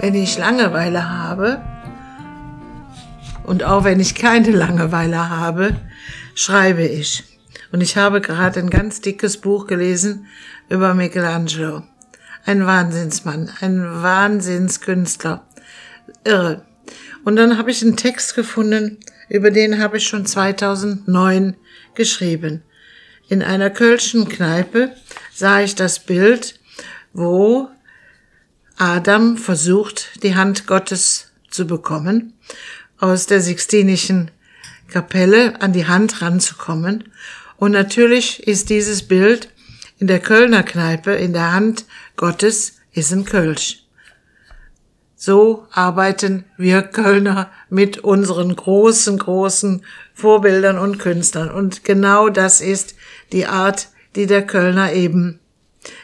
wenn ich Langeweile habe und auch wenn ich keine Langeweile habe, schreibe ich. Und ich habe gerade ein ganz dickes Buch gelesen über Michelangelo. Ein Wahnsinnsmann, ein Wahnsinnskünstler. Irre. Und dann habe ich einen Text gefunden, über den habe ich schon 2009 geschrieben. In einer kölschen Kneipe sah ich das Bild, wo Adam versucht, die Hand Gottes zu bekommen, aus der Sixtinischen Kapelle an die Hand ranzukommen. Und natürlich ist dieses Bild in der Kölner Kneipe in der Hand Gottes ist ein Kölsch. So arbeiten wir Kölner mit unseren großen, großen Vorbildern und Künstlern. Und genau das ist die Art, die der Kölner eben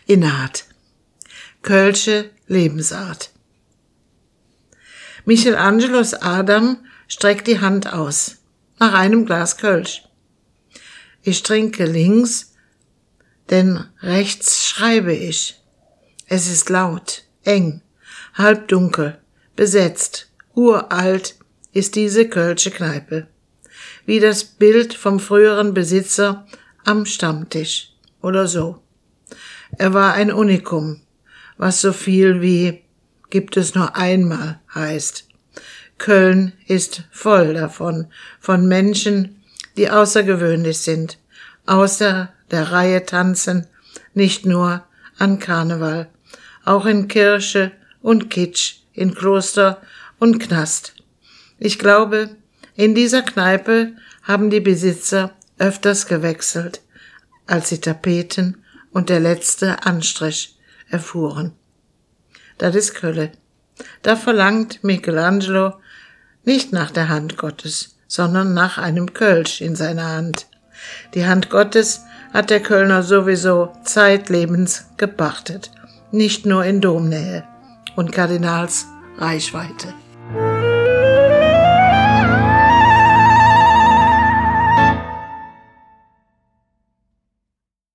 innehat. Kölsche Lebensart. Michelangelos Adam streckt die Hand aus nach einem Glas Kölsch. Ich trinke links, denn rechts schreibe ich. Es ist laut, eng, halbdunkel, besetzt, uralt ist diese Kölsche Kneipe. Wie das Bild vom früheren Besitzer am Stammtisch oder so. Er war ein Unikum, was so viel wie gibt es nur einmal heißt. Köln ist voll davon, von Menschen, die außergewöhnlich sind, außer der Reihe tanzen, nicht nur an Karneval, auch in Kirche und Kitsch, in Kloster und Knast. Ich glaube, in dieser Kneipe haben die Besitzer öfters gewechselt, als die Tapeten und der letzte Anstrich erfuhren. Das ist Kölle. Da verlangt Michelangelo nicht nach der Hand Gottes, sondern nach einem Kölsch in seiner Hand. Die Hand Gottes hat der Kölner sowieso zeitlebens gepachtet, nicht nur in Domnähe und Kardinals Reichweite.